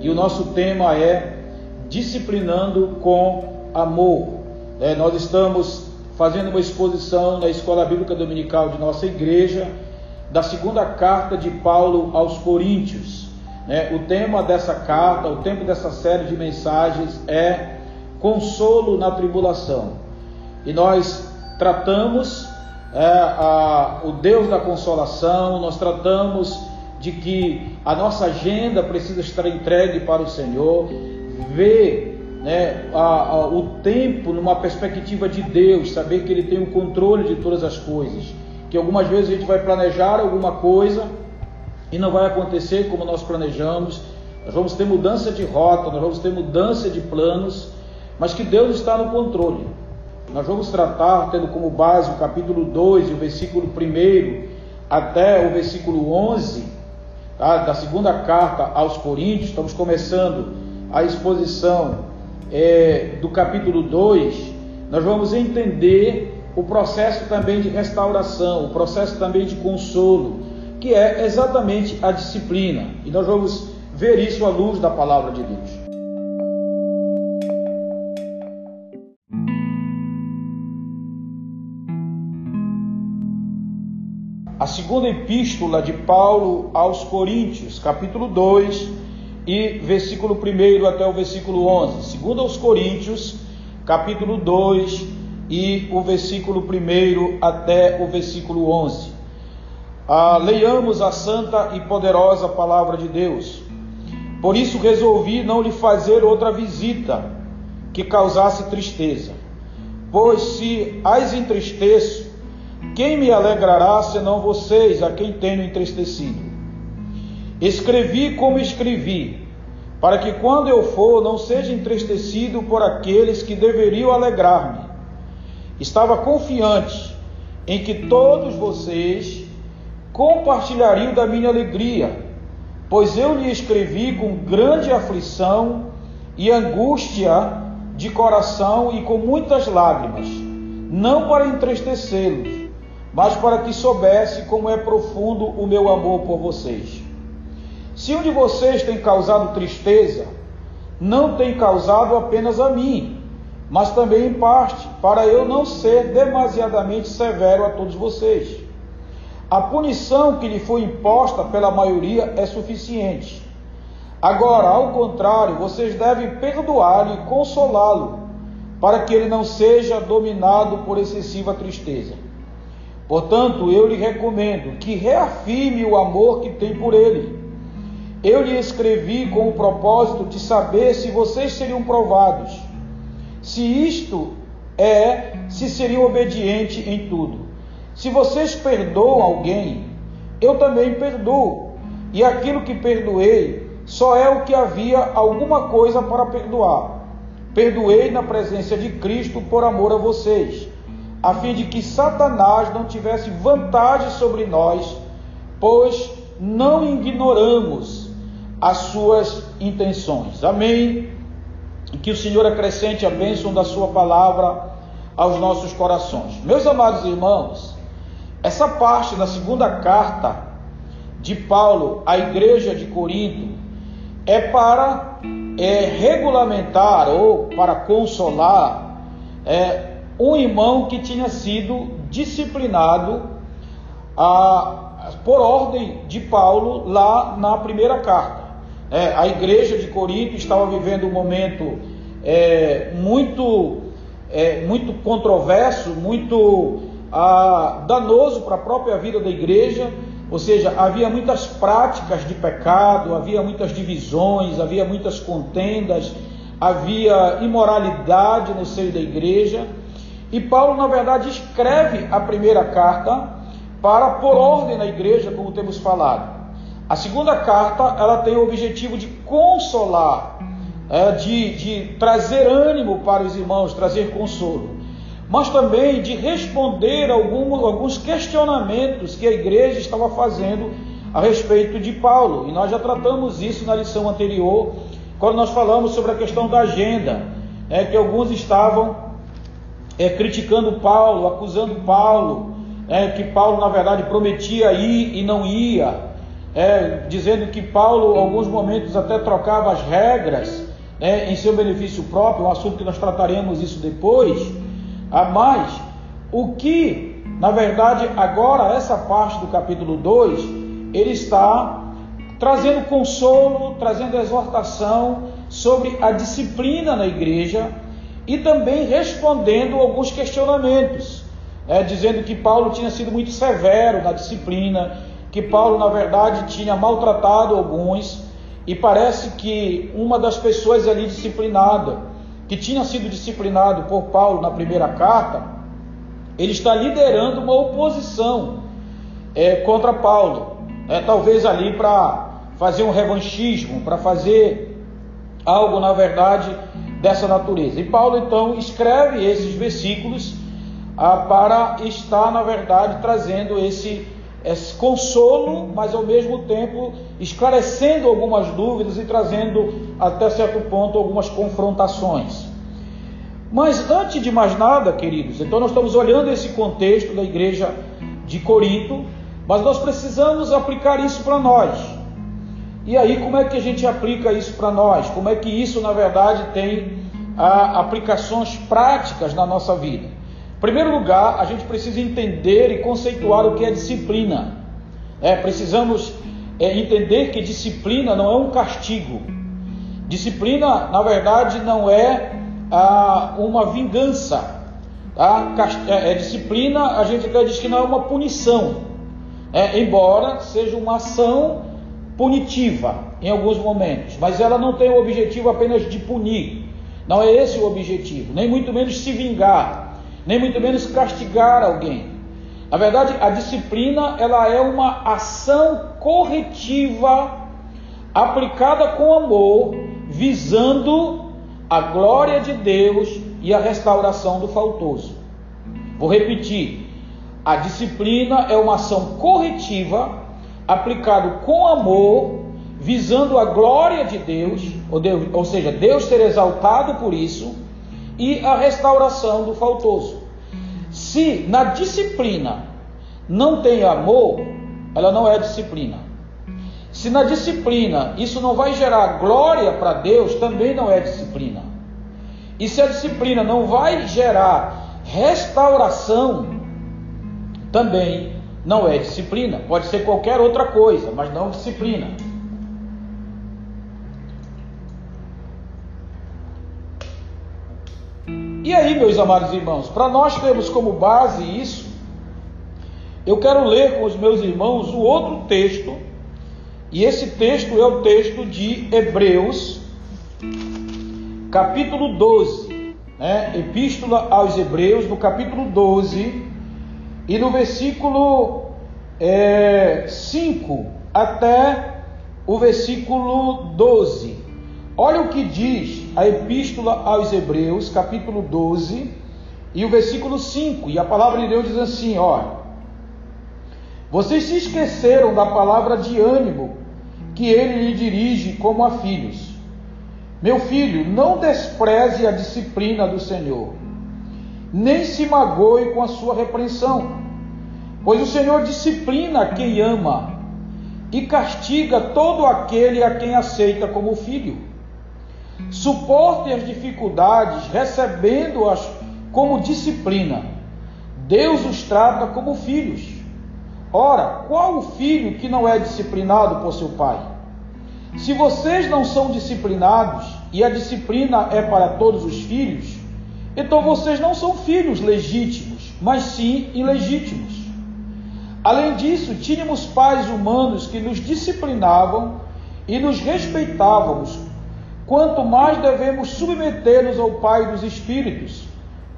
e o nosso tema é Disciplinando com Amor. É, nós estamos fazendo uma exposição na Escola Bíblica Dominical de nossa igreja da segunda carta de Paulo aos Coríntios. É, o tema dessa carta, o tempo dessa série de mensagens é Consolo na Tribulação. E nós tratamos é, a, o Deus da consolação, nós tratamos de que a nossa agenda precisa estar entregue para o Senhor, ver né, a, a, o tempo numa perspectiva de Deus, saber que Ele tem o controle de todas as coisas, que algumas vezes a gente vai planejar alguma coisa e não vai acontecer como nós planejamos, nós vamos ter mudança de rota, nós vamos ter mudança de planos, mas que Deus está no controle. Nós vamos tratar, tendo como base o capítulo 2 e o versículo 1 até o versículo 11, tá? da segunda carta aos Coríntios, estamos começando a exposição é, do capítulo 2, nós vamos entender o processo também de restauração, o processo também de consolo, que é exatamente a disciplina. E nós vamos ver isso à luz da palavra de Deus. A segunda epístola de Paulo aos Coríntios, capítulo 2 e versículo 1 até o versículo 11. Segundo aos Coríntios, capítulo 2 e o versículo 1 até o versículo 11. Ah, leiamos a santa e poderosa palavra de Deus. Por isso resolvi não lhe fazer outra visita que causasse tristeza, pois se as entristeço, quem me alegrará senão vocês, a quem tenho entristecido? Escrevi como escrevi, para que quando eu for não seja entristecido por aqueles que deveriam alegrar-me. Estava confiante em que todos vocês compartilhariam da minha alegria, pois eu lhe escrevi com grande aflição e angústia de coração e com muitas lágrimas, não para entristecê-los mas para que soubesse como é profundo o meu amor por vocês. Se um de vocês tem causado tristeza, não tem causado apenas a mim, mas também em parte, para eu não ser demasiadamente severo a todos vocês. A punição que lhe foi imposta pela maioria é suficiente. Agora, ao contrário, vocês devem perdoá-lo e consolá-lo, para que ele não seja dominado por excessiva tristeza. Portanto, eu lhe recomendo que reafirme o amor que tem por ele. Eu lhe escrevi com o propósito de saber se vocês seriam provados. Se isto é, se seriam obedientes em tudo. Se vocês perdoam alguém, eu também perdoo. E aquilo que perdoei só é o que havia alguma coisa para perdoar. Perdoei na presença de Cristo por amor a vocês a fim de que Satanás não tivesse vantagem sobre nós, pois não ignoramos as suas intenções. Amém. Que o Senhor acrescente a bênção da Sua palavra aos nossos corações. Meus amados irmãos, essa parte da segunda carta de Paulo à igreja de Corinto é para é, regulamentar ou para consolar é, um irmão que tinha sido disciplinado ah, por ordem de Paulo lá na primeira carta. É, a igreja de Corinto estava vivendo um momento é, muito, é, muito controverso, muito ah, danoso para a própria vida da igreja, ou seja, havia muitas práticas de pecado, havia muitas divisões, havia muitas contendas, havia imoralidade no seio da igreja. E Paulo, na verdade, escreve a primeira carta para por ordem na igreja, como temos falado. A segunda carta, ela tem o objetivo de consolar, é, de, de trazer ânimo para os irmãos, trazer consolo, mas também de responder alguns, alguns questionamentos que a igreja estava fazendo a respeito de Paulo. E nós já tratamos isso na lição anterior, quando nós falamos sobre a questão da agenda, é, que alguns estavam é, criticando Paulo, acusando Paulo, é, que Paulo na verdade prometia ir e não ia, é, dizendo que Paulo, em alguns momentos, até trocava as regras né, em seu benefício próprio, um assunto que nós trataremos isso depois. A mais, o que, na verdade, agora, essa parte do capítulo 2, ele está trazendo consolo, trazendo exortação sobre a disciplina na igreja e também respondendo alguns questionamentos, né, dizendo que Paulo tinha sido muito severo na disciplina, que Paulo, na verdade, tinha maltratado alguns, e parece que uma das pessoas ali disciplinada, que tinha sido disciplinado por Paulo na primeira carta, ele está liderando uma oposição é, contra Paulo, é, talvez ali para fazer um revanchismo, para fazer algo, na verdade, dessa natureza. E Paulo então escreve esses versículos ah, para estar, na verdade, trazendo esse esse consolo, mas ao mesmo tempo esclarecendo algumas dúvidas e trazendo até certo ponto algumas confrontações. Mas antes de mais nada, queridos, então nós estamos olhando esse contexto da igreja de Corinto, mas nós precisamos aplicar isso para nós. E aí, como é que a gente aplica isso para nós? Como é que isso, na verdade, tem ah, aplicações práticas na nossa vida? Em primeiro lugar, a gente precisa entender e conceituar o que é disciplina. É, precisamos é, entender que disciplina não é um castigo. Disciplina, na verdade, não é ah, uma vingança. Tá? É, é, disciplina, a gente até diz que não é uma punição, é, embora seja uma ação punitiva em alguns momentos, mas ela não tem o objetivo apenas de punir. Não é esse o objetivo, nem muito menos se vingar nem muito menos castigar alguém. Na verdade, a disciplina ela é uma ação corretiva aplicada com amor, visando a glória de Deus e a restauração do faltoso. Vou repetir: a disciplina é uma ação corretiva aplicada com amor, visando a glória de Deus, ou, Deus, ou seja, Deus ser exaltado por isso e a restauração do faltoso. Se na disciplina não tem amor, ela não é disciplina. Se na disciplina isso não vai gerar glória para Deus, também não é disciplina. E se a disciplina não vai gerar restauração, também não é disciplina. Pode ser qualquer outra coisa, mas não disciplina. E aí, meus amados irmãos, para nós termos como base isso, eu quero ler com os meus irmãos o outro texto, e esse texto é o texto de Hebreus, capítulo 12, né? Epístola aos Hebreus, no capítulo 12, e no versículo é, 5 até o versículo 12. Olha o que diz a Epístola aos Hebreus, capítulo 12, e o versículo 5. E a palavra de Deus diz assim: Olha, vocês se esqueceram da palavra de ânimo que ele lhe dirige como a filhos. Meu filho, não despreze a disciplina do Senhor, nem se magoe com a sua repreensão, pois o Senhor disciplina quem ama e castiga todo aquele a quem aceita como filho. Suportem as dificuldades, recebendo-as como disciplina. Deus os trata como filhos. Ora, qual o filho que não é disciplinado por seu pai? Se vocês não são disciplinados e a disciplina é para todos os filhos, então vocês não são filhos legítimos, mas sim ilegítimos. Além disso, tínhamos pais humanos que nos disciplinavam e nos respeitávamos quanto mais devemos submeter-nos ao Pai dos Espíritos,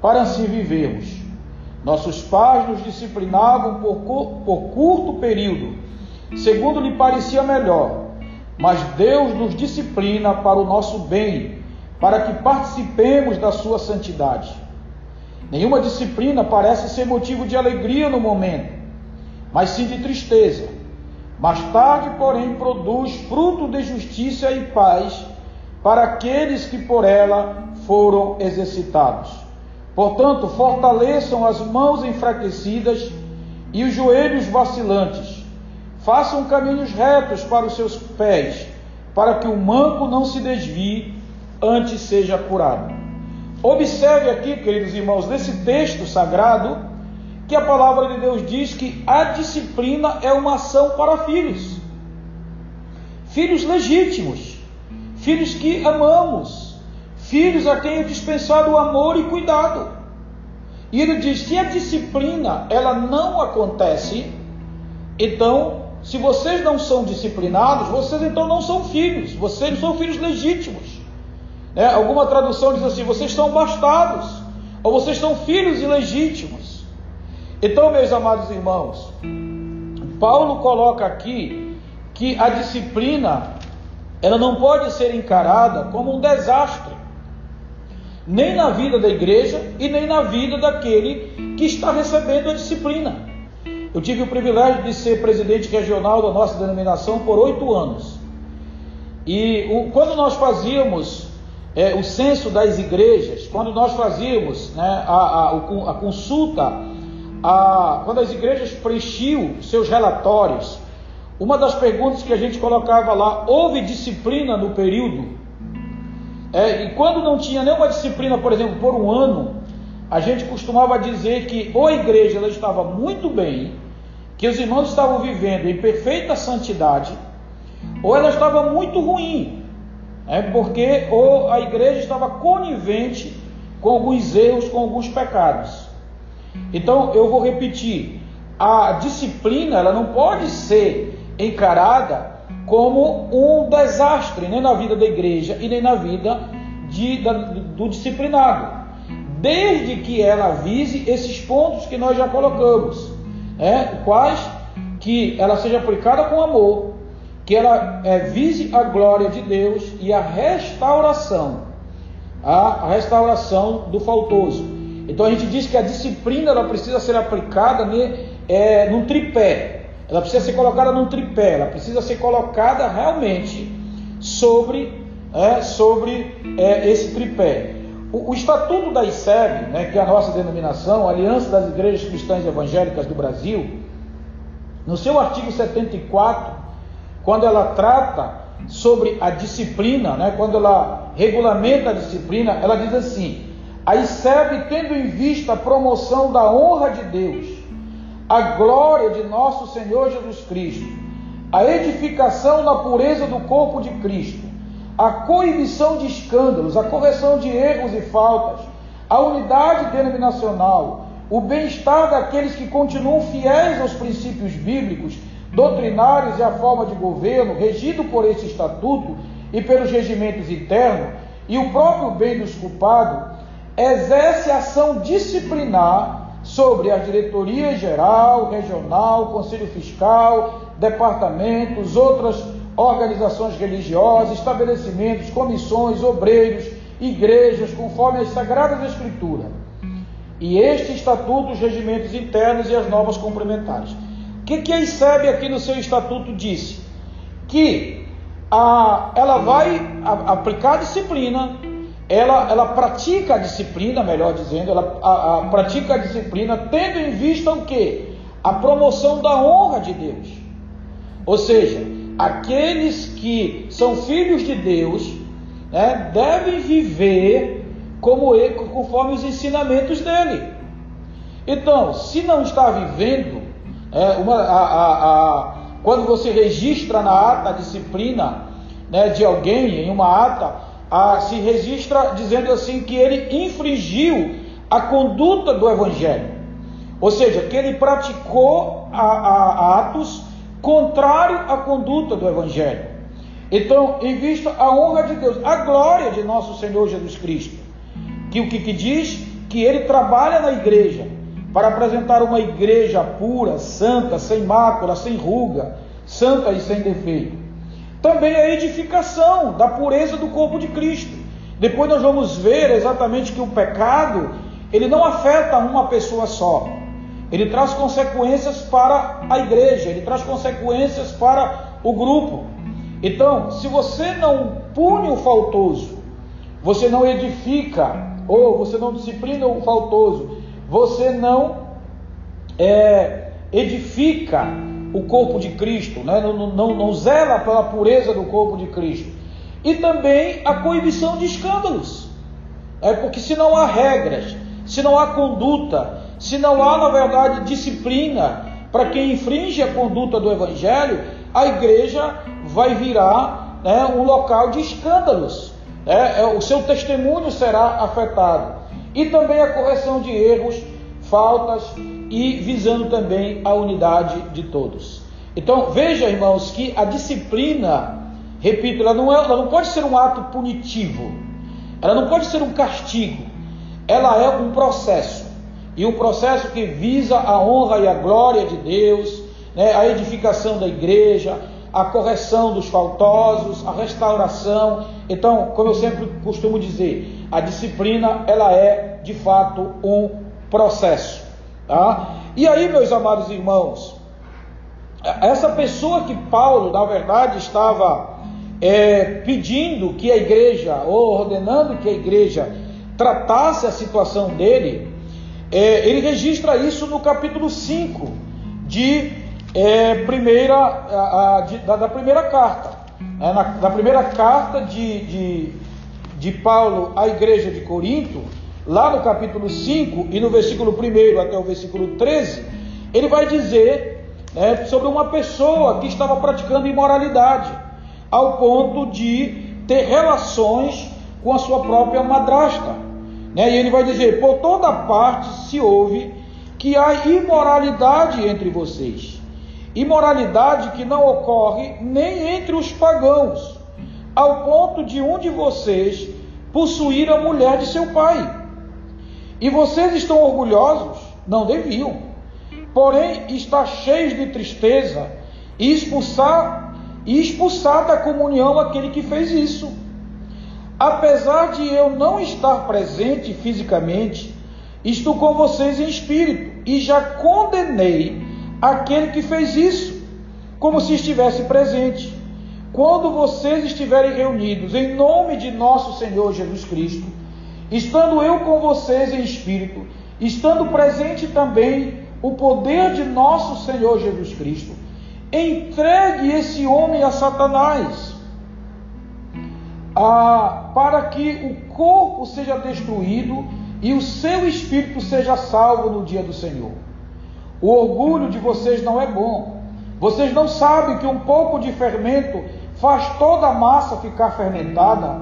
para assim vivermos. Nossos pais nos disciplinavam por, por curto período, segundo lhe parecia melhor, mas Deus nos disciplina para o nosso bem, para que participemos da sua santidade. Nenhuma disciplina parece ser motivo de alegria no momento, mas sim de tristeza. Mais tarde, porém, produz fruto de justiça e paz para aqueles que por ela foram exercitados. Portanto, fortaleçam as mãos enfraquecidas e os joelhos vacilantes. façam caminhos retos para os seus pés, para que o manco não se desvie, antes seja curado. Observe aqui, queridos irmãos, nesse texto sagrado, que a palavra de Deus diz que a disciplina é uma ação para filhos. Filhos legítimos, filhos que amamos, filhos a quem é dispensado o amor e cuidado. E ele diz: se a disciplina ela não acontece, então, se vocês não são disciplinados, vocês então não são filhos, vocês não são filhos legítimos. É, alguma tradução diz assim: vocês são bastados, ou vocês são filhos ilegítimos. Então, meus amados irmãos, Paulo coloca aqui que a disciplina ela não pode ser encarada como um desastre, nem na vida da igreja e nem na vida daquele que está recebendo a disciplina. Eu tive o privilégio de ser presidente regional da nossa denominação por oito anos. E o, quando nós fazíamos é, o censo das igrejas, quando nós fazíamos né, a, a, a, consulta, a, quando as igrejas preenchiam seus relatórios, uma das perguntas que a gente colocava lá, houve disciplina no período? É, e quando não tinha nenhuma disciplina, por exemplo, por um ano, a gente costumava dizer que ou a igreja ela estava muito bem, que os irmãos estavam vivendo em perfeita santidade, ou ela estava muito ruim, é porque ou a igreja estava conivente com alguns erros, com alguns pecados. Então eu vou repetir: a disciplina ela não pode ser encarada como um desastre, nem na vida da igreja e nem na vida de, da, do disciplinado, desde que ela vise esses pontos que nós já colocamos, é, quais? Que ela seja aplicada com amor, que ela é, vise a glória de Deus e a restauração, a, a restauração do faltoso. Então a gente diz que a disciplina ela precisa ser aplicada ne, é, num tripé, ela precisa ser colocada num tripé, ela precisa ser colocada realmente sobre, é, sobre é, esse tripé. O, o, Estatuto da ICEB, né, que é a nossa denominação, Aliança das Igrejas Cristãs Evangélicas do Brasil, no seu artigo 74, quando ela trata sobre a disciplina, né, quando ela regulamenta a disciplina, ela diz assim: a ICEB, tendo em vista a promoção da honra de Deus, a glória de nosso Senhor Jesus Cristo, a edificação na pureza do corpo de Cristo, a coibição de escândalos, a correção de erros e faltas, a unidade denominacional, o bem-estar daqueles que continuam fiéis aos princípios bíblicos doutrinários e a forma de governo, regido por esse estatuto e pelos regimentos internos, e o próprio bem dos culpados, exerce ação disciplinar sobre a diretoria geral, regional, conselho fiscal, departamentos, outras organizações religiosas, estabelecimentos, comissões, obreiros, igrejas, conforme as sagradas escrituras. E este estatuto, os regimentos internos e as normas complementares. Que, que a ICEB aqui no seu estatuto disse? Que a, ela vai a, aplicar a disciplina, ela, ela pratica a disciplina, melhor dizendo, ela a, a, pratica a disciplina tendo em vista o que? A promoção da honra de Deus. Ou seja, aqueles que são filhos de Deus né, devem viver como ele, conforme os ensinamentos dele. Então, se não está vivendo é, uma, a, a, a, quando você registra na ata a disciplina né, de alguém, em uma ata, se registra dizendo assim que ele infringiu a conduta do Evangelho. Ou seja, que ele praticou atos contrários à conduta do Evangelho. Então, em vista a honra de Deus, a glória de nosso Senhor Jesus Cristo, que o que, que diz? Que ele trabalha na igreja, para apresentar uma igreja pura, santa, sem mácula, sem ruga, santa e sem defeito. Também a edificação da pureza do corpo de Cristo. Depois nós vamos ver exatamente que o pecado, ele não afeta uma pessoa só. Ele traz consequências para a igreja, ele traz consequências para o grupo. Então, se você não pune o faltoso, você não edifica, ou você não disciplina o faltoso, você não é, edifica o corpo de Cristo, né? não, não, não zela pela pureza do corpo de Cristo. E também a coibição de escândalos. É porque se não há regras, se não há conduta, se não há, na verdade, disciplina para quem infringe a conduta do Evangelho, a igreja vai virar né, um local de escândalos. Né? É, o seu testemunho será afetado. E também a correção de erros, faltas e visando também a unidade de todos. Então veja, irmãos, que a disciplina, repito, ela não, é, ela não pode ser um ato punitivo, ela não pode ser um castigo, ela é um processo. E um processo que visa a honra e a glória de Deus, né, a edificação da igreja, a correção dos faltosos, a restauração. Então, como eu sempre costumo dizer, a disciplina ela é de fato um processo. Tá? E aí, meus amados irmãos, essa pessoa que Paulo, na verdade, estava é, pedindo que a igreja, ou ordenando que a igreja tratasse a situação dele, é, ele registra isso no capítulo 5 de, é, primeira, a, a, de, da, da, primeira carta. É, na, na, primeira carta de, de, de Paulo à igreja de Corinto, lá no capítulo 5 e no versículo 1 até o versículo 13, ele vai dizer né, sobre uma pessoa que estava praticando imoralidade, ao ponto de ter relações com a sua própria madrasta. Né? E ele vai dizer: por toda parte se ouve que há imoralidade entre vocês, imoralidade que não ocorre nem entre os pagãos, ao ponto de um de vocês possuir a mulher de seu pai. E vocês estão orgulhosos? Não deviam. Porém, está cheios de tristeza e expulsar e expulsar da comunhão aquele que fez isso. Apesar de eu não estar presente fisicamente, estou com vocês em espírito e já condenei aquele que fez isso, como se estivesse presente. Quando vocês estiverem reunidos em nome de nosso Senhor Jesus Cristo, estando eu com vocês em espírito, estando presente também o poder de nosso Senhor Jesus Cristo, entregue esse homem a Satanás, a, para que o corpo seja destruído e o seu espírito seja salvo no dia do Senhor. O orgulho de vocês não é bom. Vocês não sabem que um pouco de fermento faz toda a massa ficar fermentada?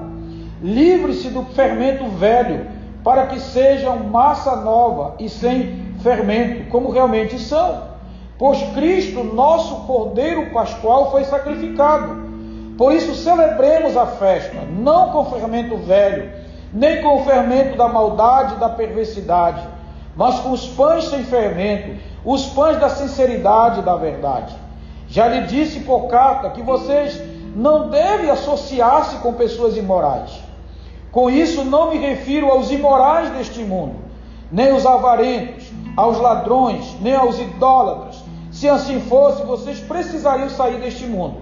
Livre-se do fermento velho, para que sejam massa nova e sem fermento, como realmente são. Pois Cristo, nosso Cordeiro Pascual, foi sacrificado. Por isso celebremos a festa, não com fermento velho, nem com o fermento da maldade e da perversidade, mas com os pães sem fermento, os pães da sinceridade e da verdade. Já lhe disse Pocata que vocês não devem associar-se com pessoas imorais com isso não me refiro aos imorais deste mundo, nem aos avarentos, aos ladrões, nem aos idólatras. Se assim fosse, vocês precisariam sair deste mundo.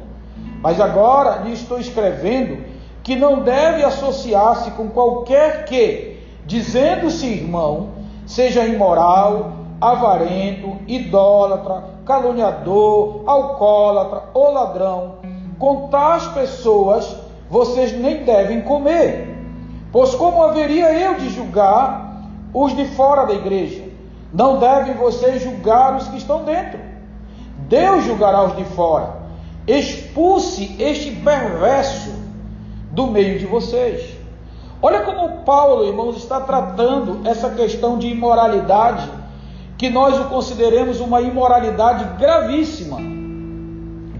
Mas agora lhe estou escrevendo que não deve associar-se com qualquer que, dizendo-se irmão, seja imoral, avarento, idólatra, caluniador, alcoólatra ou ladrão. Com tais pessoas vocês nem devem comer. Pois como haveria eu de julgar os de fora da igreja? Não devem vocês julgar os que estão dentro. Deus julgará os de fora. Expulse este perverso do meio de vocês. Olha como Paulo, irmãos, está tratando essa questão de imoralidade, que nós o consideremos uma imoralidade gravíssima,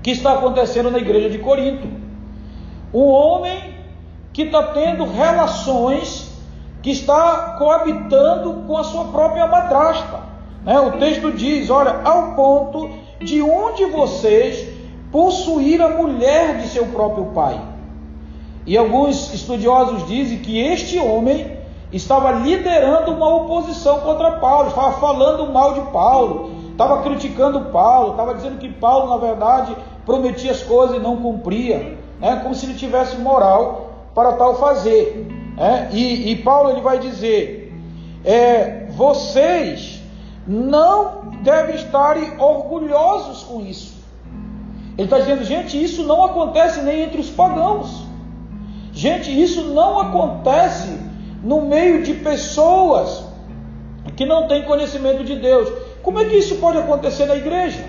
que está acontecendo na igreja de Corinto. Um homem que está tendo relações, que está coabitando com a sua própria madrasta. Né? O texto diz: olha, ao ponto de um de vocês possuir a mulher de seu próprio pai. E alguns estudiosos dizem que este homem estava liderando uma oposição contra Paulo, estava falando mal de Paulo, estava criticando Paulo, estava dizendo que Paulo, na verdade, prometia as coisas e não cumpria, né? como se ele tivesse moral para tal fazer. É? E, e, Paulo ele vai dizer: é, vocês não devem estar orgulhosos com isso. Ele está dizendo, gente, isso não acontece nem entre os pagãos. Gente, isso não acontece no meio de pessoas que não têm conhecimento de Deus. Como é que isso pode acontecer na igreja?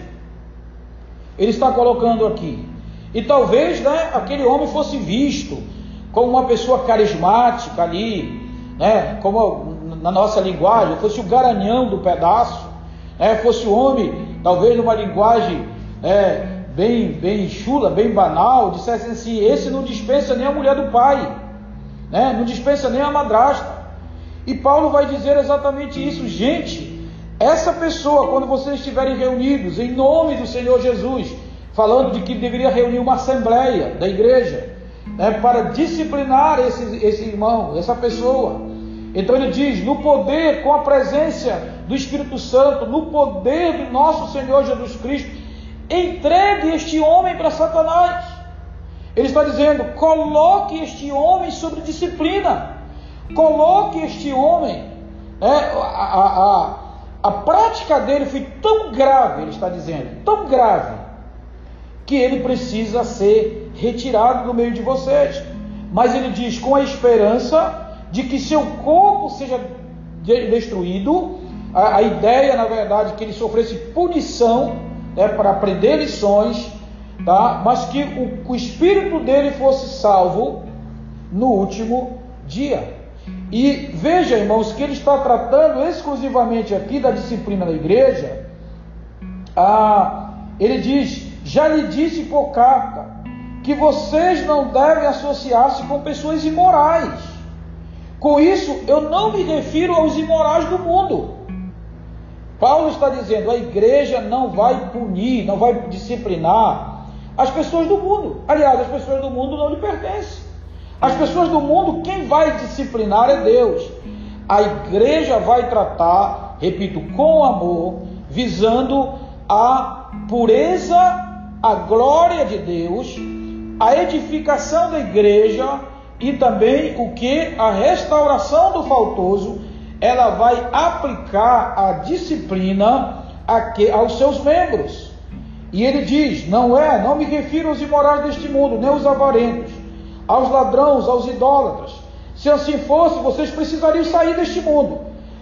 Ele está colocando aqui. E talvez né, aquele homem fosse visto como uma pessoa carismática ali, né, como na nossa linguagem, fosse o garanhão do pedaço, né, fosse o homem, talvez numa linguagem é, bem, bem chula, bem banal, dissesse assim: esse não dispensa nem a mulher do pai, né, não dispensa nem a madrasta. E Paulo vai dizer exatamente isso, gente. Essa pessoa, quando vocês estiverem reunidos em nome do Senhor Jesus, falando de que deveria reunir uma assembleia da igreja, né, para disciplinar esse, esse irmão, essa pessoa. Então ele diz: no poder, com a presença do Espírito Santo, no poder do nosso Senhor Jesus Cristo, entregue este homem para Satanás. Ele está dizendo: coloque este homem sobre disciplina, coloque este homem. Né, a, a, a, a prática dele foi tão grave, ele está dizendo, tão grave, que ele precisa ser retirado do meio de vocês. Mas ele diz com a esperança de que seu corpo seja destruído, a, a ideia, na verdade, que ele sofresse punição né, para aprender lições, tá? mas que o, o espírito dele fosse salvo no último dia. E veja, irmãos, que ele está tratando exclusivamente aqui da disciplina da igreja. Ah, ele diz: já lhe disse por carta que vocês não devem associar-se com pessoas imorais. Com isso, eu não me refiro aos imorais do mundo. Paulo está dizendo: a igreja não vai punir, não vai disciplinar as pessoas do mundo. Aliás, as pessoas do mundo não lhe pertencem. As pessoas do mundo, quem vai disciplinar é Deus. A igreja vai tratar, repito, com amor, visando a pureza a glória de Deus, a edificação da igreja e também o que a restauração do faltoso, ela vai aplicar a disciplina aos seus membros. E ele diz: não é, não me refiro aos imorais deste mundo, nem aos avarentos, aos ladrões, aos idólatras. Se assim fosse, vocês precisariam sair deste mundo.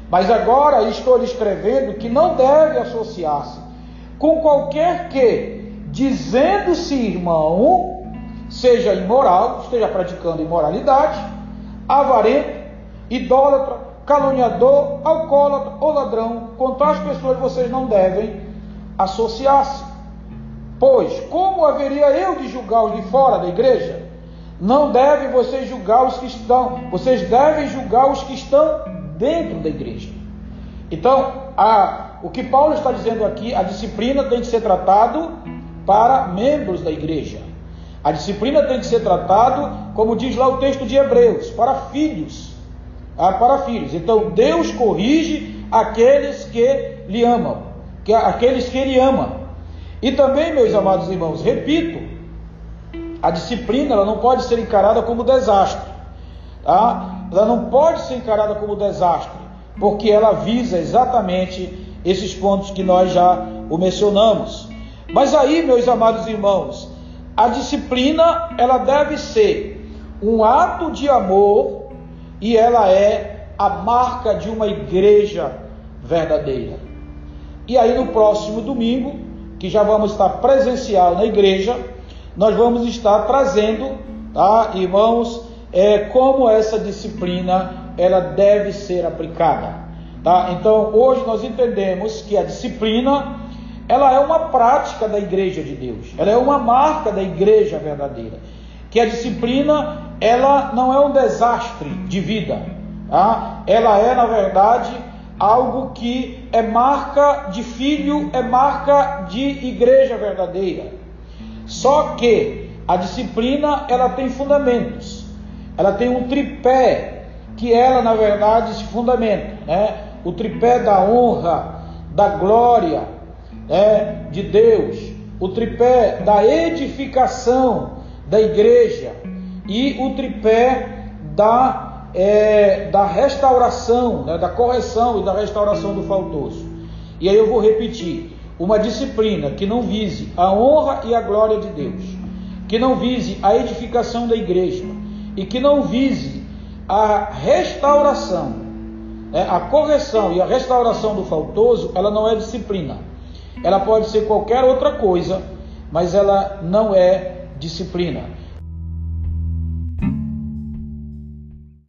Mas agora estou lhe escrevendo que não deve associar-se com qualquer que dizendo-se irmão, seja imoral, esteja praticando imoralidade, avarento, idólatra, caluniador, alcoólatra ou ladrão, com tais pessoas vocês não devem associar-se. Pois, como haveria eu de julgar os de fora da igreja? Não devem vocês julgar os que estão, vocês devem julgar os que estão dentro da igreja. Então, a, o que Paulo está dizendo aqui, a disciplina tem que ser tratado para membros da igreja. A disciplina tem que ser tratado, como diz lá o texto de Hebreus, para filhos. Ah, para filhos. Então Deus corrige aqueles que lhe amam, que aqueles que ele ama. E também, meus amados irmãos, repito, a disciplina ela não pode ser encarada como desastre. Tá? Ela não pode ser encarada como desastre, porque ela visa exatamente esses pontos que nós já o mencionamos. Mas aí, meus amados irmãos, a disciplina ela deve ser um ato de amor e ela é a marca de uma igreja verdadeira. E aí no próximo domingo, que já vamos estar presencial na igreja, nós vamos estar trazendo, tá, irmãos, é, como essa disciplina ela deve ser aplicada, tá? Então hoje nós entendemos que a disciplina ela é uma prática da igreja de Deus, ela é uma marca da igreja verdadeira. Que a disciplina, ela não é um desastre de vida, tá? ela é, na verdade, algo que é marca de filho, é marca de igreja verdadeira. Só que a disciplina, ela tem fundamentos, ela tem um tripé, que ela, na verdade, se fundamenta, né? o tripé da honra, da glória, é, de Deus, o tripé da edificação da igreja e o tripé da, é, da restauração, né, da correção e da restauração do faltoso. E aí eu vou repetir: uma disciplina que não vise a honra e a glória de Deus, que não vise a edificação da igreja e que não vise a restauração, né, a correção e a restauração do faltoso, ela não é disciplina. Ela pode ser qualquer outra coisa, mas ela não é disciplina.